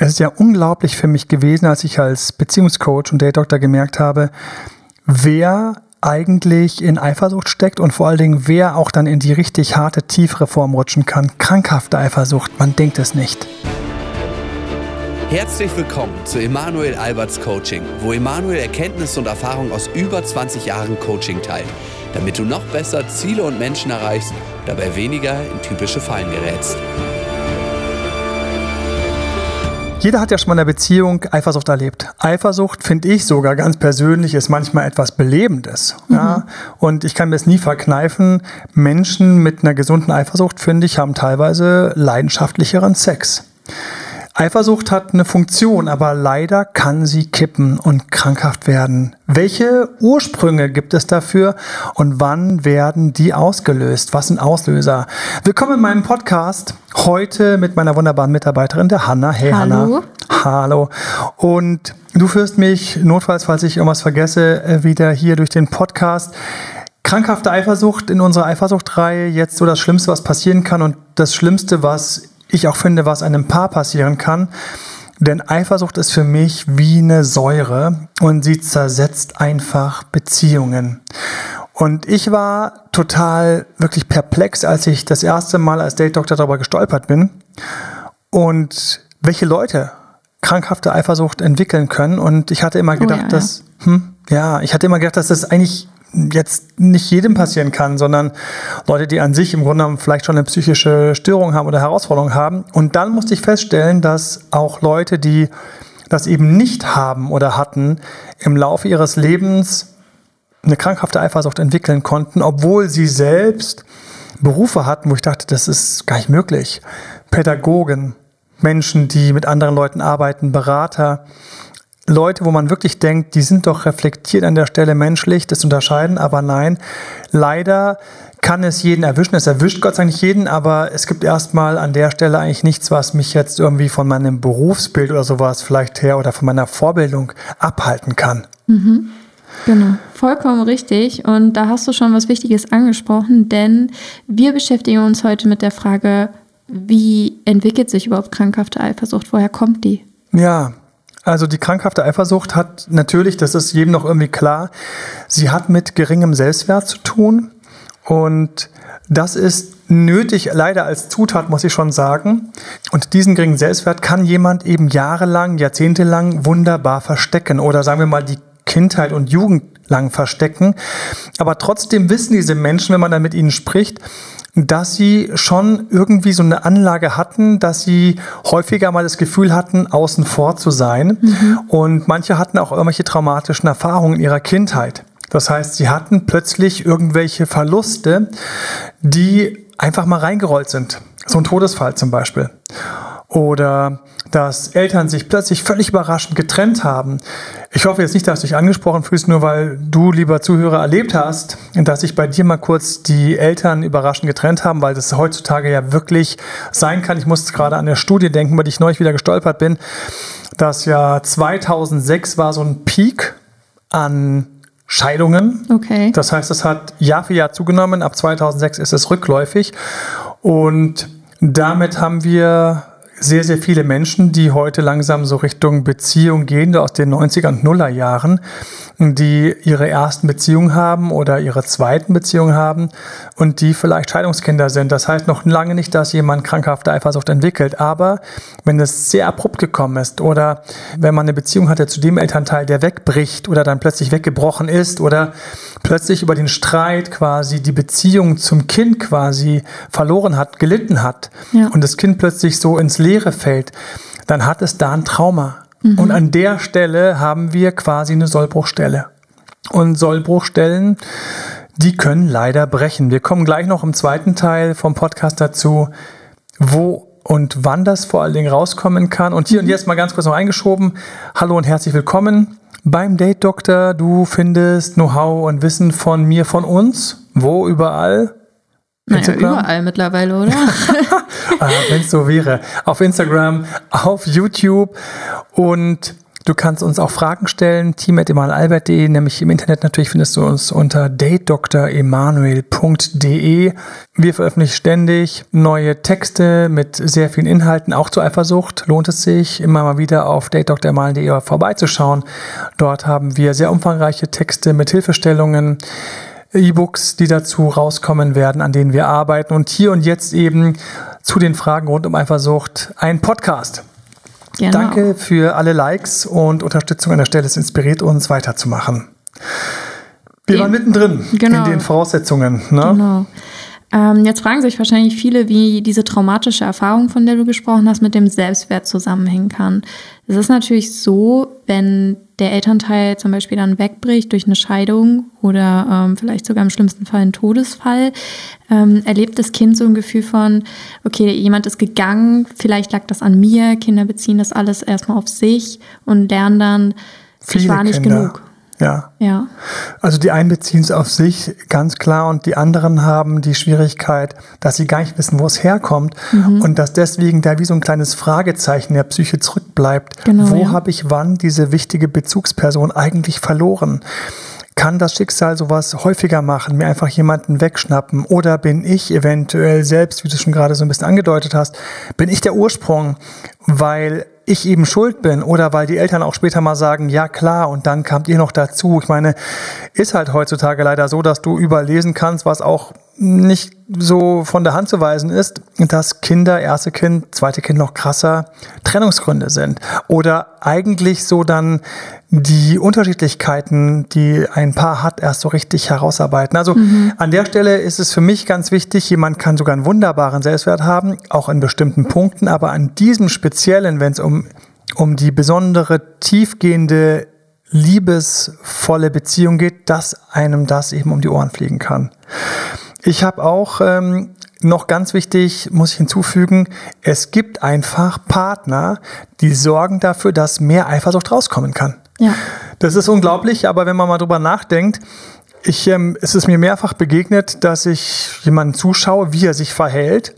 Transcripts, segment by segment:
Es ist ja unglaublich für mich gewesen, als ich als Beziehungscoach und Date-Doktor gemerkt habe, wer eigentlich in Eifersucht steckt und vor allen Dingen, wer auch dann in die richtig harte, tiefere Form rutschen kann. Krankhafte Eifersucht, man denkt es nicht. Herzlich willkommen zu Emanuel Alberts Coaching, wo Emanuel Erkenntnisse und Erfahrung aus über 20 Jahren Coaching teilt, damit du noch besser Ziele und Menschen erreichst, dabei weniger in typische Fallen gerätst. Jeder hat ja schon mal in einer Beziehung Eifersucht erlebt. Eifersucht, finde ich sogar ganz persönlich, ist manchmal etwas Belebendes. Mhm. Ja? Und ich kann mir es nie verkneifen. Menschen mit einer gesunden Eifersucht, finde ich, haben teilweise leidenschaftlicheren Sex. Eifersucht hat eine Funktion, aber leider kann sie kippen und krankhaft werden. Welche Ursprünge gibt es dafür und wann werden die ausgelöst? Was sind Auslöser? Willkommen in meinem Podcast. Heute mit meiner wunderbaren Mitarbeiterin, der Hanna. Hey Hallo. Hanna. Hallo. Und du führst mich notfalls, falls ich irgendwas vergesse, äh, wieder hier durch den Podcast krankhafte Eifersucht in unserer Eifersuchtreihe jetzt so das Schlimmste, was passieren kann und das Schlimmste, was ich auch finde, was einem Paar passieren kann. Denn Eifersucht ist für mich wie eine Säure und sie zersetzt einfach Beziehungen. Und ich war total wirklich perplex, als ich das erste Mal als Date-Doktor darüber gestolpert bin und welche Leute krankhafte Eifersucht entwickeln können. Und ich hatte immer oh gedacht, oh ja, dass, hm, ja, ich hatte immer gedacht, dass das eigentlich jetzt nicht jedem passieren kann, sondern Leute, die an sich im Grunde genommen vielleicht schon eine psychische Störung haben oder Herausforderung haben. Und dann musste ich feststellen, dass auch Leute, die das eben nicht haben oder hatten, im Laufe ihres Lebens eine krankhafte Eifersucht entwickeln konnten, obwohl sie selbst Berufe hatten, wo ich dachte, das ist gar nicht möglich. Pädagogen, Menschen, die mit anderen Leuten arbeiten, Berater, Leute, wo man wirklich denkt, die sind doch reflektiert an der Stelle menschlich, das unterscheiden, aber nein, leider kann es jeden erwischen. Es erwischt Gott sei Dank nicht jeden, aber es gibt erstmal an der Stelle eigentlich nichts, was mich jetzt irgendwie von meinem Berufsbild oder sowas vielleicht her oder von meiner Vorbildung abhalten kann. Mhm. Genau, vollkommen richtig. Und da hast du schon was Wichtiges angesprochen, denn wir beschäftigen uns heute mit der Frage, wie entwickelt sich überhaupt krankhafte Eifersucht? Woher kommt die? Ja, also die krankhafte Eifersucht hat natürlich, das ist jedem noch irgendwie klar, sie hat mit geringem Selbstwert zu tun und das ist nötig, leider als Zutat, muss ich schon sagen. Und diesen geringen Selbstwert kann jemand eben jahrelang, jahrzehntelang wunderbar verstecken oder sagen wir mal die Kindheit und Jugend lang verstecken. Aber trotzdem wissen diese Menschen, wenn man dann mit ihnen spricht, dass sie schon irgendwie so eine Anlage hatten, dass sie häufiger mal das Gefühl hatten, außen vor zu sein. Mhm. Und manche hatten auch irgendwelche traumatischen Erfahrungen in ihrer Kindheit. Das heißt, sie hatten plötzlich irgendwelche Verluste, die einfach mal reingerollt sind. So ein Todesfall zum Beispiel. Oder dass Eltern sich plötzlich völlig überraschend getrennt haben. Ich hoffe jetzt nicht, dass du dich angesprochen fühlst, nur weil du, lieber Zuhörer, erlebt hast, dass sich bei dir mal kurz die Eltern überraschend getrennt haben, weil das heutzutage ja wirklich sein kann. Ich muss gerade an der Studie denken, der ich neulich wieder gestolpert bin, dass ja 2006 war so ein Peak an Scheidungen. Okay. Das heißt, es hat Jahr für Jahr zugenommen. Ab 2006 ist es rückläufig. Und damit haben wir sehr, sehr viele Menschen, die heute langsam so Richtung Beziehung gehen, aus den 90er und Nuller Jahren, die ihre ersten Beziehungen haben oder ihre zweiten Beziehungen haben und die vielleicht Scheidungskinder sind. Das heißt noch lange nicht, dass jemand krankhafte Eifersucht entwickelt. Aber wenn es sehr abrupt gekommen ist oder wenn man eine Beziehung hatte zu dem Elternteil, der wegbricht oder dann plötzlich weggebrochen ist oder plötzlich über den Streit quasi die Beziehung zum Kind quasi verloren hat, gelitten hat ja. und das Kind plötzlich so ins Leere fällt, dann hat es da ein Trauma. Mhm. Und an der Stelle haben wir quasi eine Sollbruchstelle. Und Sollbruchstellen, die können leider brechen. Wir kommen gleich noch im zweiten Teil vom Podcast dazu, wo und wann das vor allen Dingen rauskommen kann. Und hier mhm. und jetzt mal ganz kurz noch eingeschoben. Hallo und herzlich willkommen beim Date Doktor. Du findest Know-how und Wissen von mir, von uns. Wo überall? Naja, überall mittlerweile, oder? ah, Wenn es so wäre. Auf Instagram, auf YouTube und Du kannst uns auch Fragen stellen, team.emanuelalbert.de, nämlich im Internet natürlich findest du uns unter datedremanuel.de. Wir veröffentlichen ständig neue Texte mit sehr vielen Inhalten, auch zur Eifersucht. Lohnt es sich, immer mal wieder auf datedremanuel.de vorbeizuschauen. Dort haben wir sehr umfangreiche Texte mit Hilfestellungen. E-Books, die dazu rauskommen werden, an denen wir arbeiten. Und hier und jetzt eben zu den Fragen rund um Eifersucht ein Podcast. Genau. Danke für alle Likes und Unterstützung an der Stelle. Es inspiriert uns weiterzumachen. Wir waren mittendrin genau. in den Voraussetzungen. Ne? Genau. Ähm, jetzt fragen sich wahrscheinlich viele, wie diese traumatische Erfahrung, von der du gesprochen hast, mit dem Selbstwert zusammenhängen kann. Es ist natürlich so, wenn der Elternteil zum Beispiel dann wegbricht durch eine Scheidung oder ähm, vielleicht sogar im schlimmsten Fall einen Todesfall, ähm, erlebt das Kind so ein Gefühl von, okay, jemand ist gegangen, vielleicht lag das an mir, Kinder beziehen das alles erstmal auf sich und lernen dann, Viele ich war nicht Kinder. genug. Ja. ja. Also die einen beziehen es auf sich ganz klar und die anderen haben die Schwierigkeit, dass sie gar nicht wissen, wo es herkommt mhm. und dass deswegen da wie so ein kleines Fragezeichen der Psyche zurückbleibt. Genau, wo ja. habe ich wann diese wichtige Bezugsperson eigentlich verloren? Kann das Schicksal sowas häufiger machen, mir einfach jemanden wegschnappen? Oder bin ich eventuell selbst, wie du schon gerade so ein bisschen angedeutet hast, bin ich der Ursprung, weil ich eben schuld bin oder weil die Eltern auch später mal sagen, ja klar, und dann kamt ihr noch dazu. Ich meine, ist halt heutzutage leider so, dass du überlesen kannst, was auch nicht so von der Hand zu weisen ist, dass Kinder, erste Kind, zweite Kind noch krasser Trennungsgründe sind. Oder eigentlich so dann die Unterschiedlichkeiten, die ein Paar hat, erst so richtig herausarbeiten. Also mhm. an der Stelle ist es für mich ganz wichtig, jemand kann sogar einen wunderbaren Selbstwert haben, auch in bestimmten Punkten, aber an diesem speziellen, wenn es um, um die besondere, tiefgehende liebesvolle Beziehung geht, dass einem das eben um die Ohren fliegen kann. Ich habe auch ähm, noch ganz wichtig, muss ich hinzufügen, es gibt einfach Partner, die sorgen dafür, dass mehr Eifersucht rauskommen kann. Ja. Das ist unglaublich, aber wenn man mal drüber nachdenkt, ich, ähm, es ist mir mehrfach begegnet, dass ich jemanden zuschaue, wie er sich verhält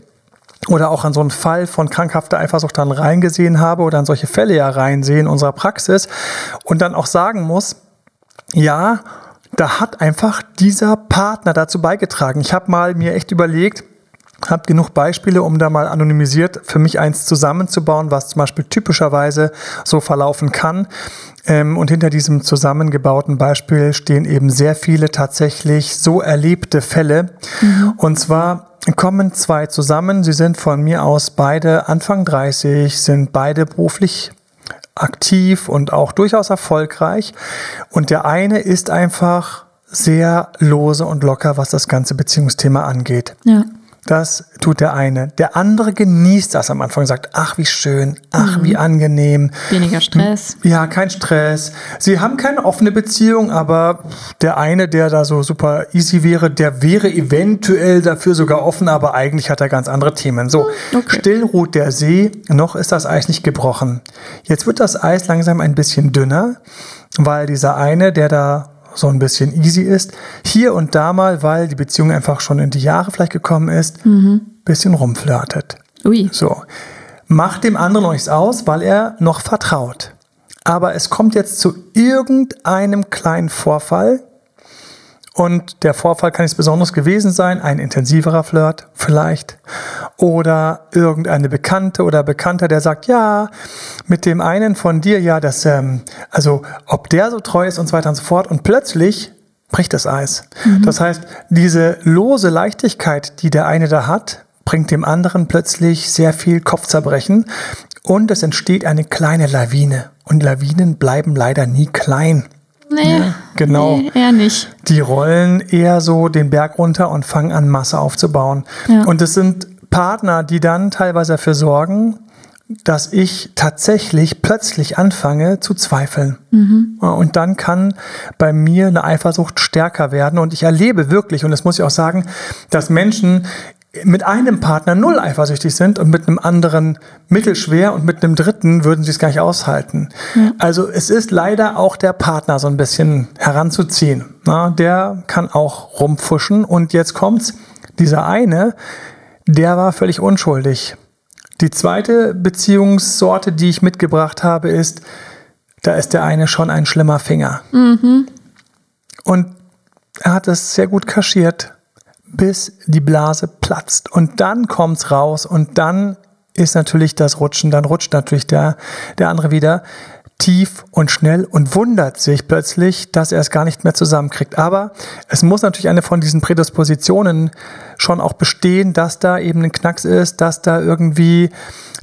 oder auch an so einen Fall von krankhafter Eifersucht dann reingesehen habe oder an solche Fälle ja reinsehen in unserer Praxis und dann auch sagen muss, ja, da hat einfach dieser Partner dazu beigetragen. Ich habe mal mir echt überlegt, habe genug Beispiele, um da mal anonymisiert für mich eins zusammenzubauen, was zum Beispiel typischerweise so verlaufen kann. Ähm, und hinter diesem zusammengebauten Beispiel stehen eben sehr viele tatsächlich so erlebte Fälle. Mhm. Und zwar kommen zwei zusammen. Sie sind von mir aus beide Anfang 30, sind beide beruflich aktiv und auch durchaus erfolgreich. Und der eine ist einfach sehr lose und locker, was das ganze Beziehungsthema angeht. Ja. Das tut der eine. Der andere genießt das am Anfang, sagt, ach, wie schön, ach, mhm. wie angenehm. Weniger Stress. Ja, kein Stress. Sie haben keine offene Beziehung, aber der eine, der da so super easy wäre, der wäre eventuell dafür sogar offen, aber eigentlich hat er ganz andere Themen. So, hm, okay. still ruht der See, noch ist das Eis nicht gebrochen. Jetzt wird das Eis langsam ein bisschen dünner, weil dieser eine, der da so ein bisschen easy ist. Hier und da mal, weil die Beziehung einfach schon in die Jahre vielleicht gekommen ist, mhm. bisschen rumflirtet. Ui. So. Macht dem anderen noch nichts aus, weil er noch vertraut. Aber es kommt jetzt zu irgendeinem kleinen Vorfall, und der Vorfall kann nichts Besonderes gewesen sein, ein intensiverer Flirt vielleicht. Oder irgendeine Bekannte oder Bekannter, der sagt, ja, mit dem einen von dir, ja, das, ähm, also ob der so treu ist und so weiter und so fort. Und plötzlich bricht das Eis. Mhm. Das heißt, diese lose Leichtigkeit, die der eine da hat, bringt dem anderen plötzlich sehr viel Kopfzerbrechen. Und es entsteht eine kleine Lawine. Und Lawinen bleiben leider nie klein. Nee, ja, genau. Nee, eher nicht. Die rollen eher so den Berg runter und fangen an, Masse aufzubauen. Ja. Und es sind Partner, die dann teilweise dafür sorgen, dass ich tatsächlich plötzlich anfange zu zweifeln. Mhm. Und dann kann bei mir eine Eifersucht stärker werden. Und ich erlebe wirklich, und das muss ich auch sagen, dass Menschen mit einem Partner null eifersüchtig sind und mit einem anderen mittelschwer und mit einem dritten würden sie es gar nicht aushalten. Ja. Also es ist leider auch der Partner so ein bisschen heranzuziehen. Na, der kann auch rumfuschen und jetzt kommt's. Dieser eine, der war völlig unschuldig. Die zweite Beziehungssorte, die ich mitgebracht habe, ist, da ist der eine schon ein schlimmer Finger. Und er hat es sehr gut kaschiert, bis die Blase platzt. Und dann kommt's raus und dann ist natürlich das Rutschen, dann rutscht natürlich der, der andere wieder tief und schnell und wundert sich plötzlich, dass er es gar nicht mehr zusammenkriegt. Aber es muss natürlich eine von diesen Prädispositionen schon auch bestehen, dass da eben ein Knacks ist, dass da irgendwie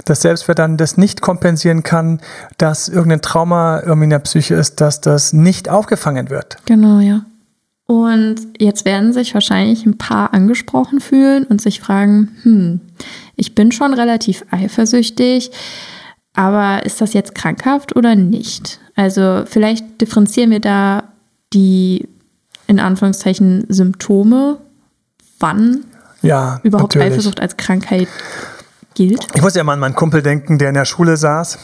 das Selbstwert dann das nicht kompensieren kann, dass irgendein Trauma irgendwie in der Psyche ist, dass das nicht aufgefangen wird. Genau, ja. Und jetzt werden sich wahrscheinlich ein paar angesprochen fühlen und sich fragen, hm, ich bin schon relativ eifersüchtig, aber ist das jetzt krankhaft oder nicht? Also vielleicht differenzieren wir da die in Anführungszeichen Symptome, wann Ja, überhaupt natürlich. Eifersucht als Krankheit gilt. Ich muss ja mal an meinen Kumpel denken, der in der Schule saß,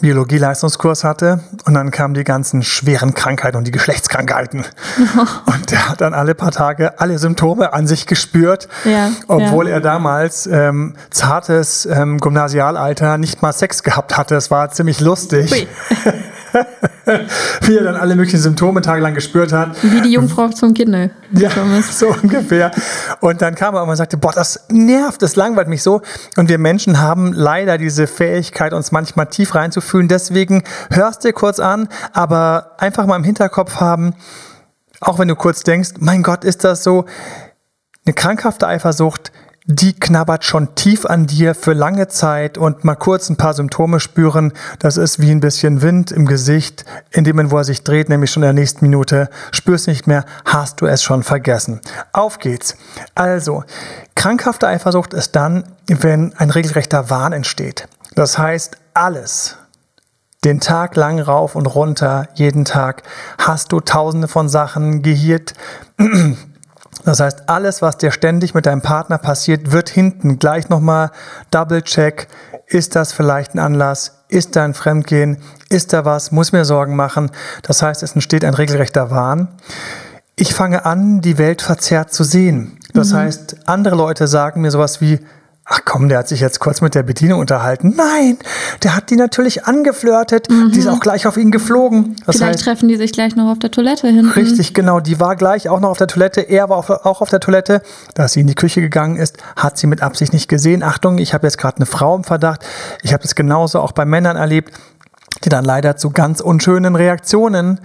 Biologie-Leistungskurs hatte und dann kamen die ganzen schweren Krankheiten und die Geschlechtskrankheiten. Und der hat dann alle paar Tage alle Symptome an sich gespürt, Ja, obwohl ja. er damals ähm, zartes ähm, Gymnasialalter nicht mal Sex gehabt hatte. Es war ziemlich lustig. wie er dann alle möglichen Symptome tagelang gespürt hat. Wie die Jungfrau zum Kinde. Ja, Thomas. so ungefähr. Und dann kam er und sagte, boah, das nervt, das langweilt mich so. Und wir Menschen haben leider diese Fähigkeit, uns manchmal tief reinzufühlen. Deswegen hörst dir kurz an, aber einfach mal im Hinterkopf haben, auch wenn du kurz denkst, mein Gott, ist das so? Eine krankhafte Eifersucht, die knabbert schon tief an dir für lange Zeit und mal kurz ein paar Symptome spüren, das ist wie ein bisschen Wind im Gesicht, in dem, wo er sich dreht, nämlich schon in der nächsten Minute, spürst nicht mehr, hast du es schon vergessen. Auf geht's. Also, krankhafte Eifersucht ist dann, wenn ein regelrechter Wahn entsteht. Das heißt, alles, den Tag lang rauf und runter, jeden Tag, hast du tausende von Sachen gehiert. Das heißt, alles, was dir ständig mit deinem Partner passiert, wird hinten gleich nochmal Double-Check. Ist das vielleicht ein Anlass? Ist da ein Fremdgehen? Ist da was? Muss mir Sorgen machen? Das heißt, es entsteht ein regelrechter Wahn. Ich fange an, die Welt verzerrt zu sehen. Das heißt, andere Leute sagen mir sowas wie, ach komm, der hat sich jetzt kurz mit der Bedienung unterhalten. Nein, der hat die natürlich angeflirtet. Die ist auch gleich auf ihn geflogen. Das Vielleicht heißt, treffen die sich gleich noch auf der Toilette hinten. Richtig, genau. Die war gleich auch noch auf der Toilette. Er war auf, auch auf der Toilette. Da sie in die Küche gegangen ist, hat sie mit Absicht nicht gesehen. Achtung, ich habe jetzt gerade eine Frau im Verdacht. Ich habe es genauso auch bei Männern erlebt, die dann leider zu ganz unschönen Reaktionen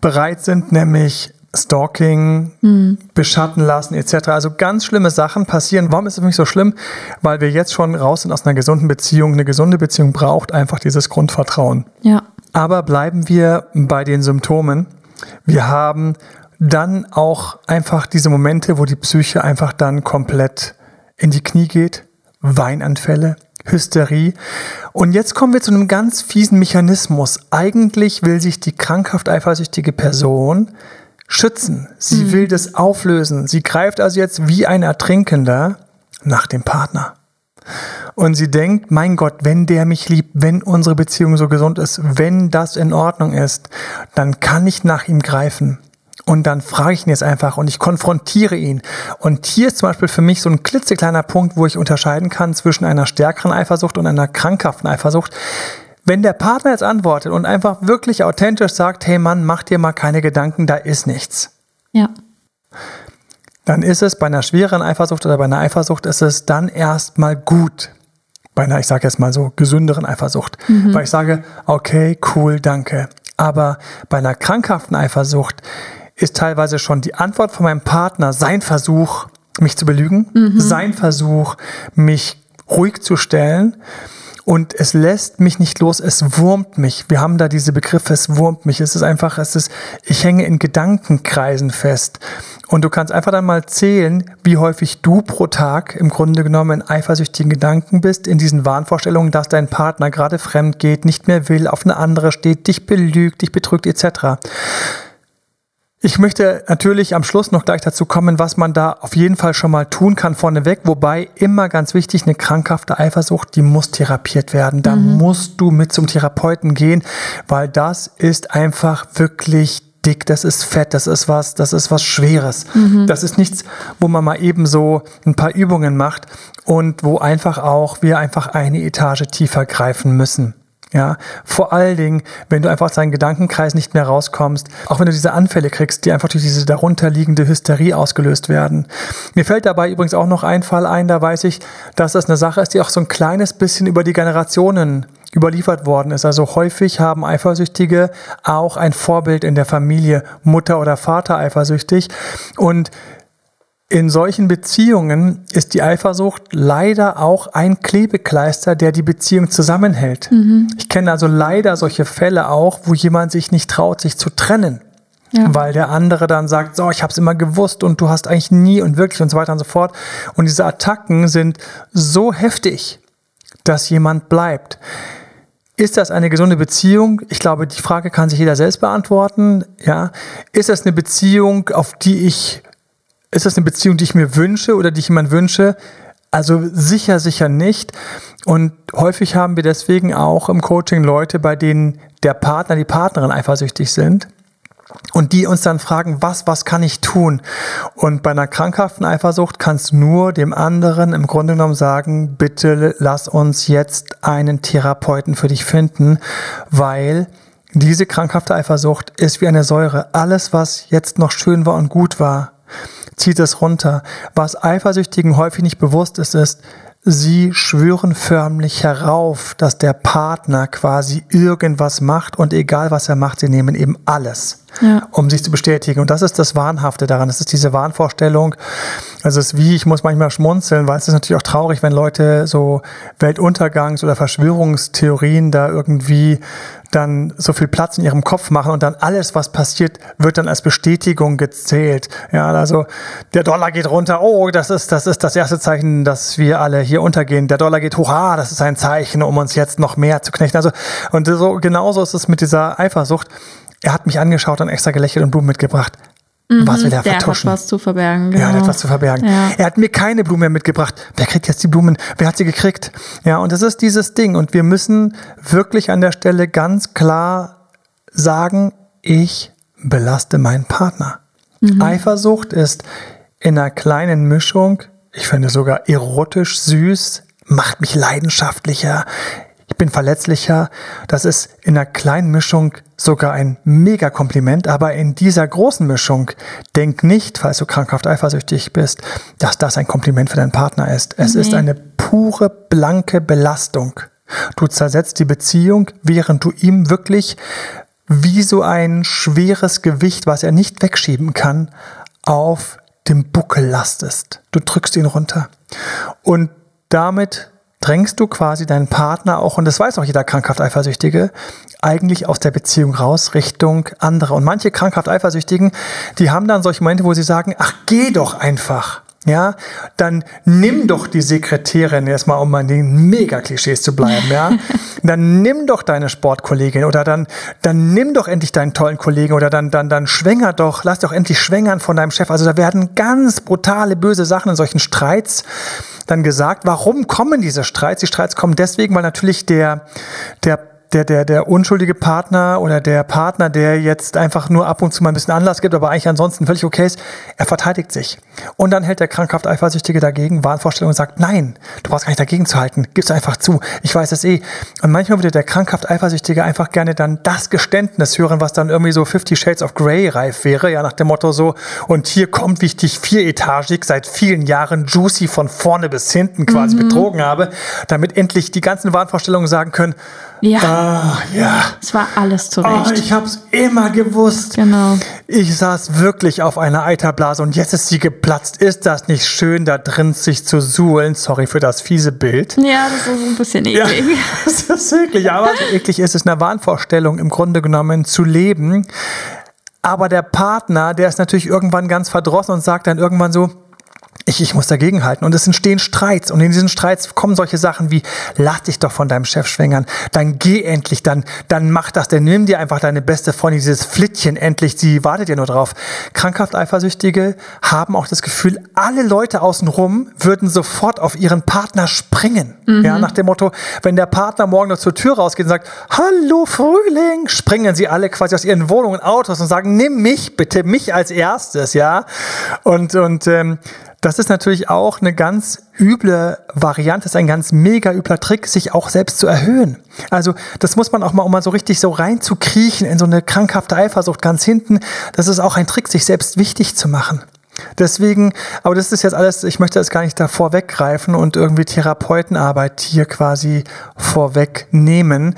bereit sind, nämlich Stalking, beschatten lassen etc. Also ganz schlimme Sachen passieren. Warum ist es für mich so schlimm? Weil wir jetzt schon raus sind aus einer gesunden Beziehung. Eine gesunde Beziehung braucht einfach dieses Grundvertrauen. Ja. Aber bleiben wir bei den Symptomen. Wir haben dann auch einfach diese Momente, wo die Psyche einfach dann komplett in die Knie geht. Weinanfälle, Hysterie. Und jetzt kommen wir zu einem ganz fiesen Mechanismus. Eigentlich will sich die krankhaft eifersüchtige Person schützen. Sie will das auflösen. Sie greift also jetzt wie ein Ertrinkender nach dem Partner. Und sie denkt, mein Gott, wenn der mich liebt, wenn unsere Beziehung so gesund ist, wenn das in Ordnung ist, dann kann ich nach ihm greifen. Und dann frage ich ihn jetzt einfach und ich konfrontiere ihn. Und hier ist zum Beispiel für mich so ein klitzekleiner Punkt, wo ich unterscheiden kann zwischen einer stärkeren Eifersucht und einer krankhaften Eifersucht. Wenn der Partner jetzt antwortet und einfach wirklich authentisch sagt, hey Mann, mach dir mal keine Gedanken, da ist nichts Ja. dann ist es bei einer schwereren Eifersucht oder bei einer Eifersucht ist es dann erstmal gut. Bei einer, ich sage jetzt mal so, gesünderen Eifersucht. Weil ich sage, okay, cool, danke. Aber bei einer krankhaften Eifersucht ist teilweise schon die Antwort von meinem Partner sein Versuch, mich zu belügen, sein Versuch, mich ruhig zu stellen. Und es lässt mich nicht los, es wurmt mich. Wir haben da diese Begriffe, es wurmt mich. Es ist einfach, es ist, ich hänge in Gedankenkreisen fest. Und du kannst einfach dann mal zählen, wie häufig du pro Tag im Grunde genommen in eifersüchtigen Gedanken bist, in diesen Wahnvorstellungen, dass dein Partner gerade fremd geht, nicht mehr will, auf eine andere steht, dich belügt, dich betrügt etc. Ich möchte natürlich am Schluss noch gleich dazu kommen, was man da auf jeden Fall schon mal tun kann vorneweg. Wobei immer ganz wichtig, eine krankhafte Eifersucht, die muss therapiert werden. Da musst du mit zum Therapeuten gehen, weil das ist einfach wirklich dick, das ist fett, das ist was, das ist was Schweres. Das ist nichts, wo man mal eben so ein paar Übungen macht und wo einfach auch wir einfach eine Etage tiefer greifen müssen. Ja, vor allen Dingen, wenn du einfach aus deinem Gedankenkreis nicht mehr rauskommst, auch wenn du diese Anfälle kriegst, die einfach durch diese darunterliegende Hysterie ausgelöst werden. Mir fällt dabei übrigens auch noch ein Fall ein, da weiß ich, dass das eine Sache ist, die auch so ein kleines bisschen über die Generationen überliefert worden ist. Also häufig haben Eifersüchtige auch ein Vorbild in der Familie, Mutter oder Vater eifersüchtig und in solchen Beziehungen ist die Eifersucht leider auch ein Klebekleister, der die Beziehung zusammenhält. Mhm. Ich kenne also leider solche Fälle auch, wo jemand sich nicht traut, sich zu trennen. Ja. Weil der andere dann sagt, so, ich habe es immer gewusst und du hast eigentlich nie und wirklich und so weiter und so fort. Und diese Attacken sind so heftig, dass jemand bleibt. Ist das eine gesunde Beziehung? Ich glaube, die Frage kann sich jeder selbst beantworten. Ja, ist das eine Beziehung, auf die ich ist das eine Beziehung, die ich mir wünsche oder die ich jemand wünsche? Also sicher, sicher nicht. Und häufig haben wir deswegen auch im Coaching Leute, bei denen der Partner, die Partnerin eifersüchtig sind. Und die uns dann fragen, was, was kann ich tun? Und bei einer krankhaften Eifersucht kannst du nur dem anderen im Grunde genommen sagen, bitte lass uns jetzt einen Therapeuten für dich finden, weil diese krankhafte Eifersucht ist wie eine Säure. Alles, was jetzt noch schön war und gut war, zieht es runter. Was Eifersüchtigen häufig nicht bewusst ist, ist, sie schwören förmlich herauf, dass der Partner quasi irgendwas macht und egal was er macht, sie nehmen eben alles, ja. um sich zu bestätigen. Und das ist das Wahnhafte daran. Das ist diese Wahnvorstellung. Also es ist wie, ich muss manchmal schmunzeln, weil es ist natürlich auch traurig, wenn Leute so Weltuntergangs- oder Verschwörungstheorien da irgendwie dann so viel Platz in ihrem Kopf machen und dann alles, was passiert, wird dann als Bestätigung gezählt. Ja, also der Dollar geht runter, oh, das ist, das ist das erste Zeichen, dass wir alle hier untergehen. Der Dollar geht hoch, ah, das ist ein Zeichen, um uns jetzt noch mehr zu knechten. Also, und so, genauso ist es mit dieser Eifersucht. Er hat mich angeschaut und extra gelächelt und Blumen mitgebracht. Mhm, was will er der vertuschen? Der hat was zu verbergen. Genau. Ja, er hat was zu verbergen. Ja. Er hat mir keine Blumen mehr mitgebracht. Wer kriegt jetzt die Blumen? Wer hat sie gekriegt? Ja, und das ist dieses Ding. Und wir müssen wirklich an der Stelle ganz klar sagen, ich belaste meinen Partner. Mhm. Eifersucht ist in einer kleinen Mischung, ich finde sogar erotisch süß, macht mich leidenschaftlicher, ich bin verletzlicher. Das ist in einer kleinen Mischung sogar ein Mega-Kompliment, aber in dieser großen Mischung denk nicht, falls du krankhaft eifersüchtig bist, dass das ein Kompliment für deinen Partner ist. Es nee. ist eine pure, blanke Belastung. Du zersetzt die Beziehung, während du ihm wirklich wie so ein schweres Gewicht, was er nicht wegschieben kann, auf dem Buckel lastest. Du drückst ihn runter. Und damit drängst du quasi deinen Partner auch, und das weiß auch jeder krankhaft Eifersüchtige, eigentlich aus der Beziehung raus Richtung andere. Und manche krankhaft Eifersüchtigen, die haben dann solche Momente, wo sie sagen, ach, geh doch einfach. Ja, dann nimm doch die Sekretärin erstmal, um an den Mega-Klischees zu bleiben, ja. Dann nimm doch deine Sportkollegin oder dann, dann nimm doch endlich deinen tollen Kollegen oder dann, dann, dann schwänger doch, lass doch endlich schwängern von deinem Chef. Also da werden ganz brutale, böse Sachen in solchen Streits dann gesagt. Warum kommen diese Streits? Die Streits kommen deswegen, weil natürlich der, der der, der, der unschuldige Partner oder der Partner, der jetzt einfach nur ab und zu mal ein bisschen Anlass gibt, aber eigentlich ansonsten völlig okay ist, er verteidigt sich. Und dann hält der krankhaft Eifersüchtige dagegen Wahnvorstellung und sagt, nein, du brauchst gar nicht dagegen zu halten, gib's einfach zu, ich weiß es eh. Und manchmal würde der krankhaft Eifersüchtige einfach gerne dann das Geständnis hören, was dann irgendwie so 50 Shades of Grey reif wäre, ja, nach dem Motto so, und hier kommt, wie ich dich vieretagig seit vielen Jahren juicy von vorne bis hinten quasi mhm. betrogen habe, damit endlich die ganzen Wahnvorstellungen sagen können, ja. Ah, ja. Es war alles zurecht. Oh, ich hab's immer gewusst. Genau. Ich saß wirklich auf einer Eiterblase und jetzt ist sie geplatzt. Ist das nicht schön, da drin sich zu suhlen? Sorry für das fiese Bild. Ja, das ist ein bisschen eklig. Ja, das ist eklig. Aber so eklig ist es eine Wahnvorstellung im Grunde genommen zu leben. Aber der Partner, der ist natürlich irgendwann ganz verdrossen und sagt dann irgendwann so, ich, ich muss dagegenhalten. Und es entstehen Streits. Und in diesen Streits kommen solche Sachen wie, lass dich doch von deinem Chef schwängern. Dann geh endlich, dann, dann mach das. Dann nimm dir einfach deine beste Freundin, dieses Flittchen endlich. Sie wartet ja nur drauf. Krankhaft Eifersüchtige haben auch das Gefühl, alle Leute außenrum würden sofort auf ihren Partner springen. Mhm. Ja, nach dem Motto, wenn der Partner morgen noch zur Tür rausgeht und sagt, hallo Frühling, springen sie alle quasi aus ihren Wohnungen, Autos und sagen, nimm mich bitte, mich als erstes, ja. Und, und, ähm, das ist natürlich auch eine ganz üble Variante, das ist ein ganz mega übler Trick, sich auch selbst zu erhöhen. Also das muss man auch mal, um mal so richtig so reinzukriechen in so eine krankhafte Eifersucht ganz hinten, das ist auch ein Trick, sich selbst wichtig zu machen. Deswegen, aber das ist jetzt alles, ich möchte das gar nicht davor weggreifen und irgendwie Therapeutenarbeit hier quasi vorwegnehmen.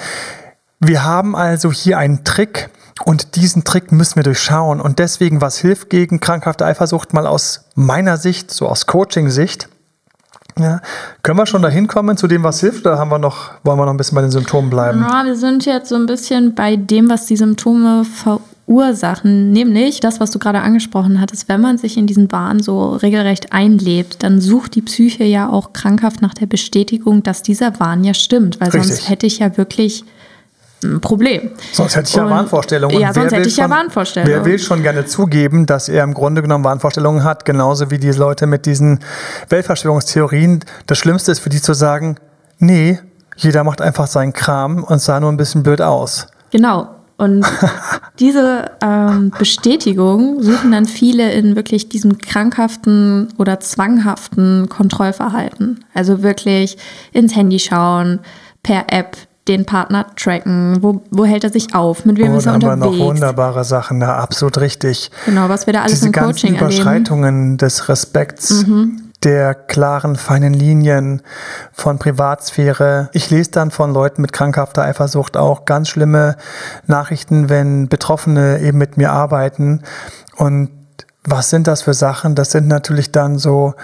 Wir haben also hier einen Trick, und diesen Trick müssen wir durchschauen. Und deswegen, was hilft gegen krankhafte Eifersucht, mal aus meiner Sicht, so aus Coaching-Sicht, ja, können wir schon dahin kommen zu dem, was hilft, oder haben wir noch, wollen wir noch ein bisschen bei den Symptomen bleiben? Ja, wir sind jetzt so ein bisschen bei dem, was die Symptome verursachen, nämlich das, was du gerade angesprochen hattest. Wenn man sich in diesen Wahn so regelrecht einlebt, dann sucht die Psyche ja auch krankhaft nach der Bestätigung, dass dieser Wahn ja stimmt, weil Richtig. sonst hätte ich ja wirklich ein Problem. Sonst hätte ich ja Und- Wahnvorstellungen. Ja, sonst hätte ich ja Wahnvorstellungen. Wer will schon gerne zugeben, dass er im Grunde genommen Wahnvorstellungen hat, genauso wie die Leute mit diesen Weltverschwörungstheorien. Das Schlimmste ist für die zu sagen, nee, jeder macht einfach seinen Kram und sah nur ein bisschen blöd aus. Genau. Und diese ähm, Bestätigung suchen dann viele in wirklich diesem krankhaften oder zwanghaften Kontrollverhalten. Also wirklich ins Handy schauen, per App den Partner tracken, wo, wo hält er sich auf, mit wem Oh, ist er da haben wir noch unterwegs. wunderbare Sachen, na, absolut richtig. Genau, was wir da alles Diese im ganzen Coaching erleben. Mhm. Überschreitungen des Respekts, der klaren, feinen Linien von Privatsphäre. Ich lese dann von Leuten mit krankhafter Eifersucht auch ganz schlimme Nachrichten, wenn Betroffene eben mit mir arbeiten. Und was sind das für Sachen? Das sind natürlich dann so,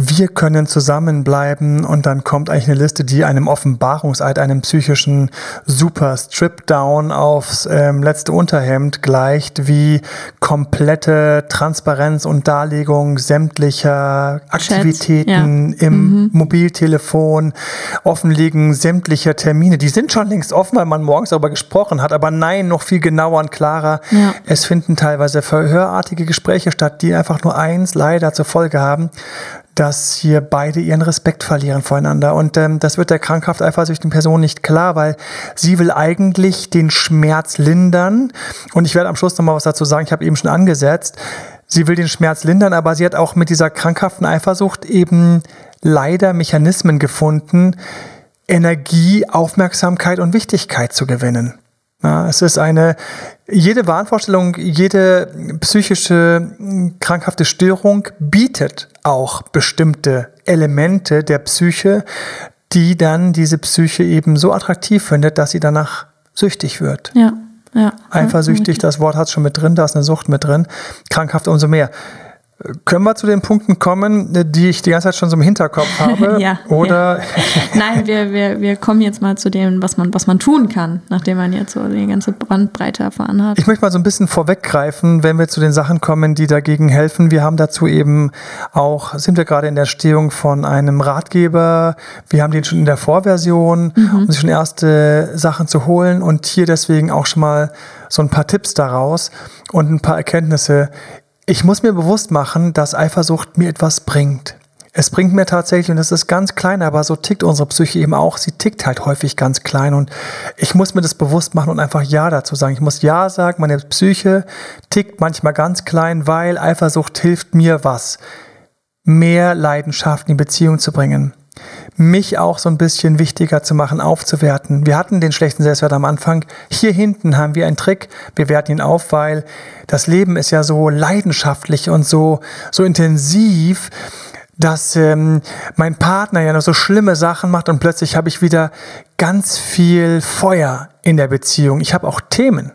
wir können zusammenbleiben und dann kommt eigentlich eine Liste, die einem Offenbarungseid, einem psychischen super Strip-Down aufs ähm, letzte Unterhemd gleicht, wie komplette Transparenz und Darlegung sämtlicher Aktivitäten im Mobiltelefon, Offenlegen sämtlicher Termine. Die sind schon längst offen, weil man morgens darüber gesprochen hat, aber nein, noch viel genauer und klarer. Ja. Es finden teilweise verhörartige Gespräche statt, die einfach nur eins leider zur Folge haben, dass hier beide ihren Respekt verlieren voreinander. Und ähm, das wird der krankhaft eifersüchtigen Person nicht klar, weil sie will eigentlich den Schmerz lindern. Und ich werde am Schluss nochmal was dazu sagen, ich habe eben schon angesetzt. Sie will den Schmerz lindern, aber sie hat auch mit dieser krankhaften Eifersucht eben leider Mechanismen gefunden, Energie, Aufmerksamkeit und Wichtigkeit zu gewinnen. Ja, es ist eine, jede Wahnvorstellung, jede psychische mh, krankhafte Störung bietet auch bestimmte Elemente der Psyche, die dann diese Psyche eben so attraktiv findet, dass sie danach süchtig wird. Ja, ja. Eifersüchtig, das Wort hat es schon mit drin, da ist eine Sucht mit drin. Krankhaft umso mehr. Können wir zu den Punkten kommen, die ich die ganze Zeit schon so im Hinterkopf habe? Ja, Oder Nein, wir, wir, wir kommen jetzt mal zu dem, was man, was man tun kann, nachdem man jetzt so die ganze Bandbreite erfahren hat. Ich möchte mal so ein bisschen vorweggreifen, wenn wir zu den Sachen kommen, die dagegen helfen. Wir haben dazu eben auch, sind wir gerade in der Stehung von einem Ratgeber. Wir haben den schon in der Vorversion, um sich schon erste Sachen zu holen und hier deswegen auch schon mal so ein paar Tipps daraus und ein paar Erkenntnisse. Ich muss mir bewusst machen, dass Eifersucht mir etwas bringt. Es bringt mir tatsächlich, und das ist ganz klein, aber so tickt unsere Psyche eben auch. Sie tickt halt häufig ganz klein und ich muss mir das bewusst machen und einfach Ja dazu sagen. Ich muss Ja sagen, meine Psyche tickt manchmal ganz klein, weil Eifersucht hilft mir was? Mehr Leidenschaft in die Beziehung zu bringen. Mich auch so ein bisschen wichtiger zu machen, aufzuwerten. Wir hatten den schlechten Selbstwert am Anfang. Hier hinten haben wir einen Trick. Wir werten ihn auf, weil das Leben ist ja so leidenschaftlich und so, so intensiv dass ähm, mein Partner ja noch so schlimme Sachen macht und plötzlich habe ich wieder ganz viel Feuer in der Beziehung. Ich habe auch Themen,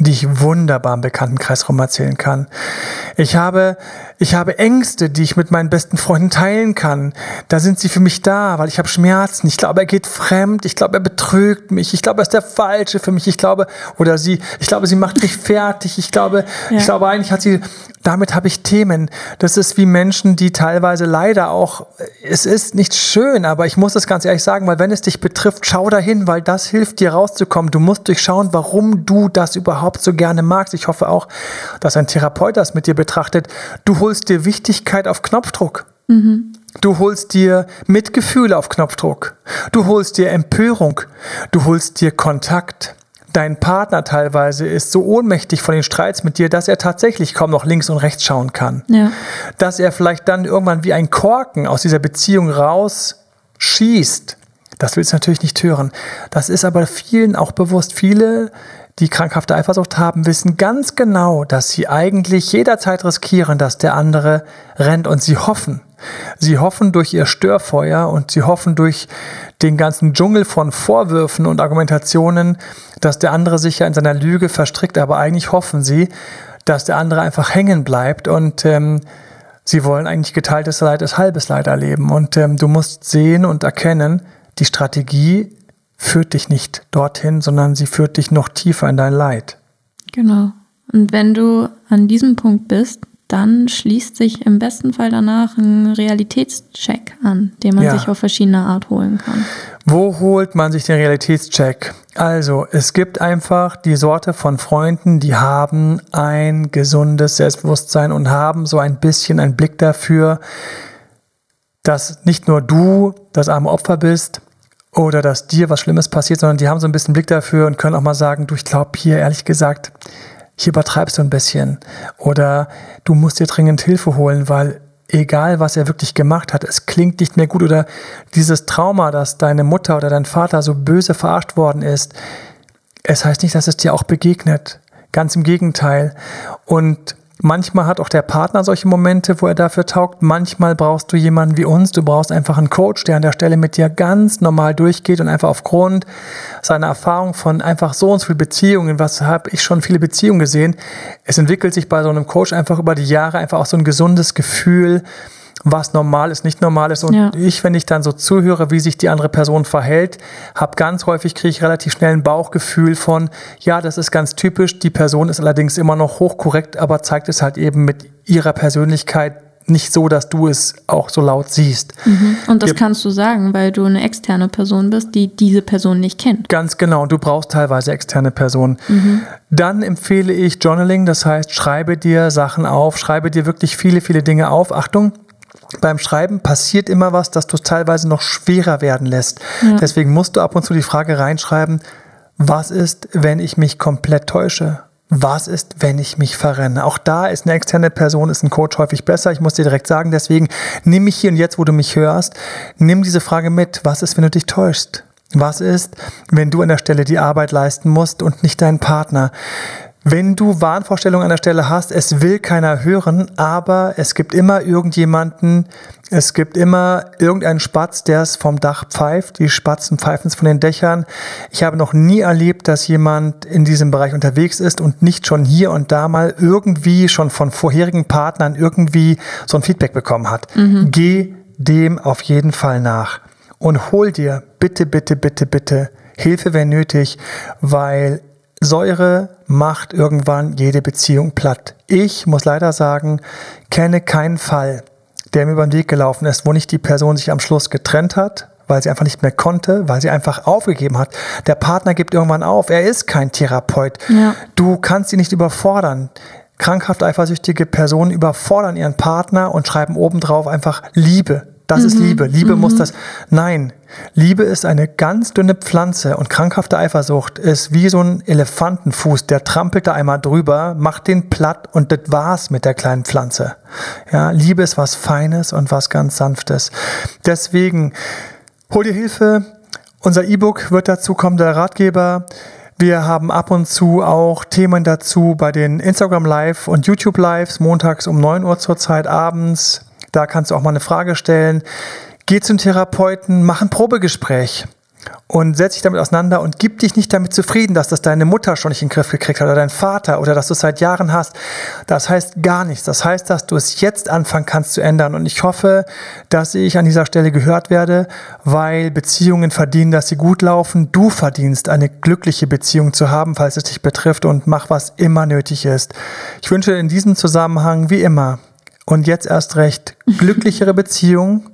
die ich wunderbar im Bekanntenkreis rum erzählen kann. Ich habe, ich habe Ängste, die ich mit meinen besten Freunden teilen kann. Da sind sie für mich da, weil ich habe Schmerzen. Ich glaube, er geht fremd. Ich glaube, er betrügt mich. Ich glaube, er ist der Falsche für mich. Ich glaube, oder sie, ich glaube, sie macht mich fertig. Ich glaube, Ja. ich glaube eigentlich hat sie, damit habe ich Themen. Das ist wie Menschen, die teilweise leider auch, es ist nicht schön, aber ich muss das ganz ehrlich sagen, weil wenn es dich betrifft, schau dahin, weil das hilft dir rauszukommen. Du musst durchschauen, warum du das überhaupt so gerne magst. Ich hoffe auch, dass ein Therapeut das mit dir betrachtet. Du holst dir Wichtigkeit auf Knopfdruck. Du holst dir Mitgefühl auf Knopfdruck. Du holst dir Empörung. Du holst dir Kontakt. Dein Partner teilweise ist so ohnmächtig von den Streits mit dir, dass er tatsächlich kaum noch links und rechts schauen kann. Ja. Dass er vielleicht dann irgendwann wie ein Korken aus dieser Beziehung rausschießt. Das willst du natürlich nicht hören. Das ist aber vielen auch bewusst. Viele, die krankhafte Eifersucht haben, wissen ganz genau, dass sie eigentlich jederzeit riskieren, dass der andere rennt und sie hoffen. Sie hoffen durch ihr Störfeuer und sie hoffen durch den ganzen Dschungel von Vorwürfen und Argumentationen, dass der andere sich ja in seiner Lüge verstrickt, aber eigentlich hoffen sie, dass der andere einfach hängen bleibt und ähm, sie wollen eigentlich geteiltes Leid als halbes Leid erleben. Und ähm, du musst sehen und erkennen, die Strategie führt dich nicht dorthin, sondern sie führt dich noch tiefer in dein Leid. Genau. Und wenn du an diesem Punkt bist, dann schließt sich im besten Fall danach ein Realitätscheck an, den man ja. sich auf verschiedene Art holen kann. Wo holt man sich den Realitätscheck? Also, es gibt einfach die Sorte von Freunden, die haben ein gesundes Selbstbewusstsein und haben so ein bisschen einen Blick dafür, dass nicht nur du das arme Opfer bist oder dass dir was Schlimmes passiert, sondern die haben so ein bisschen Blick dafür und können auch mal sagen, du, ich glaube hier ehrlich gesagt, hier übertreibst du ein bisschen oder du musst dir dringend Hilfe holen, weil egal was er wirklich gemacht hat, es klingt nicht mehr gut oder dieses Trauma, dass deine Mutter oder dein Vater so böse verarscht worden ist, es heißt nicht, dass es dir auch begegnet. Ganz im Gegenteil. Und Manchmal hat auch der Partner solche Momente, wo er dafür taugt. Manchmal brauchst du jemanden wie uns. Du brauchst einfach einen Coach, der an der Stelle mit dir ganz normal durchgeht und einfach aufgrund seiner Erfahrung von einfach so und so vielen Beziehungen, was habe ich schon viele Beziehungen gesehen, es entwickelt sich bei so einem Coach einfach über die Jahre einfach auch so ein gesundes Gefühl, was normal ist, nicht normal ist. Und ja. ich, wenn ich dann so zuhöre, wie sich die andere Person verhält, habe ganz häufig, kriege ich relativ schnell ein Bauchgefühl von, ja, das ist ganz typisch. Die Person ist allerdings immer noch hochkorrekt, aber zeigt es halt eben mit ihrer Persönlichkeit nicht so, dass du es auch so laut siehst. Mhm. Und das Wir, kannst du sagen, weil du eine externe Person bist, die diese Person nicht kennt. Ganz genau. Du brauchst teilweise externe Personen. Mhm. Dann empfehle ich Journaling, das heißt, schreibe dir Sachen auf, schreibe dir wirklich viele, viele Dinge auf. Achtung, beim Schreiben passiert immer was, dass du es teilweise noch schwerer werden lässt. Ja. Deswegen musst du ab und zu die Frage reinschreiben, was ist, wenn ich mich komplett täusche? Was ist, wenn ich mich verrenne? Auch da ist eine externe Person, ist ein Coach häufig besser. Ich muss dir direkt sagen, deswegen nimm mich hier und jetzt, wo du mich hörst, nimm diese Frage mit. Was ist, wenn du dich täuschst? Was ist, wenn du an der Stelle die Arbeit leisten musst und nicht dein Partner? Wenn du Wahnvorstellungen an der Stelle hast, es will keiner hören, aber es gibt immer irgendjemanden, es gibt immer irgendeinen Spatz, der es vom Dach pfeift. Die Spatzen pfeifen es von den Dächern. Ich habe noch nie erlebt, dass jemand in diesem Bereich unterwegs ist und nicht schon hier und da mal irgendwie schon von vorherigen Partnern irgendwie so ein Feedback bekommen hat. Mhm. Geh dem auf jeden Fall nach und hol dir bitte, bitte, bitte, bitte Hilfe, wenn nötig, weil Säure macht irgendwann jede Beziehung platt. Ich muss leider sagen, kenne keinen Fall, der mir über den Weg gelaufen ist, wo nicht die Person sich am Schluss getrennt hat, weil sie einfach nicht mehr konnte, weil sie einfach aufgegeben hat. Der Partner gibt irgendwann auf. Er ist kein Therapeut. Ja. Du kannst ihn nicht überfordern. Krankhaft eifersüchtige Personen überfordern ihren Partner und schreiben obendrauf einfach Liebe. Das mhm. ist Liebe. Liebe mhm. muss das. Nein, Liebe ist eine ganz dünne Pflanze und krankhafte Eifersucht ist wie so ein Elefantenfuß, der trampelt da einmal drüber, macht den platt und das war's mit der kleinen Pflanze. Ja, Liebe ist was Feines und was ganz Sanftes. Deswegen hol dir Hilfe. Unser E-Book wird dazu kommen, der Ratgeber. Wir haben ab und zu auch Themen dazu bei den Instagram Live und YouTube Lives, montags um 9 Uhr zur Zeit abends. Da kannst du auch mal eine Frage stellen. Geh zum Therapeuten, mach ein Probegespräch und setz dich damit auseinander und gib dich nicht damit zufrieden, dass das deine Mutter schon nicht in den Griff gekriegt hat oder dein Vater oder dass du es seit Jahren hast. Das heißt gar nichts. Das heißt, dass du es jetzt anfangen kannst zu ändern. Und ich hoffe, dass ich an dieser Stelle gehört werde, weil Beziehungen verdienen, dass sie gut laufen. Du verdienst eine glückliche Beziehung zu haben, falls es dich betrifft und mach, was immer nötig ist. Ich wünsche in diesem Zusammenhang, wie immer, und jetzt erst recht glücklichere Beziehung.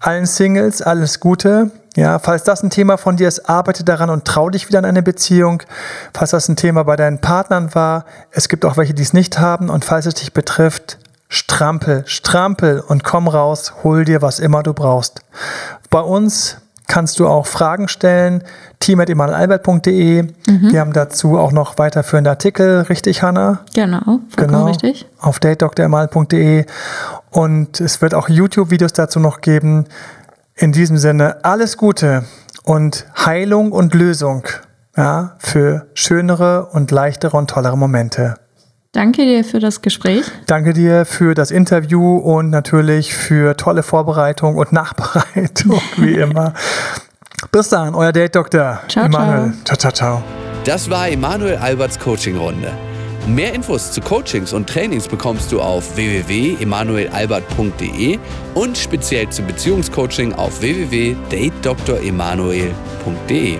Allen Singles alles Gute. Ja, falls das ein Thema von dir ist, arbeite daran und trau dich wieder in eine Beziehung. Falls das ein Thema bei deinen Partnern war, es gibt auch welche, die es nicht haben. Und falls es dich betrifft, strampel, strampel und komm raus, hol dir, was immer du brauchst. Bei uns kannst du auch Fragen stellen. team.emanuelalbert.de. Mhm. Wir haben dazu auch noch weiterführende Artikel, richtig, Hanna? Genau, genau, richtig. Auf datedoktoremanuel.de. Und es wird auch YouTube-Videos dazu noch geben. In diesem Sinne, alles Gute und Heilung und Lösung ja, für schönere und leichtere und tollere Momente. Danke dir für das Gespräch. Danke dir für das Interview und natürlich für tolle Vorbereitung und Nachbereitung, wie immer. Bis dann, euer Date Doktor ciao, Emanuel. Ciao. ciao, ciao, Das war Emanuel Alberts Coaching-Runde. Mehr Infos zu Coachings und Trainings bekommst du auf www.emanuelalbert.de und speziell zum Beziehungscoaching auf www.datedoktoremanuel.de.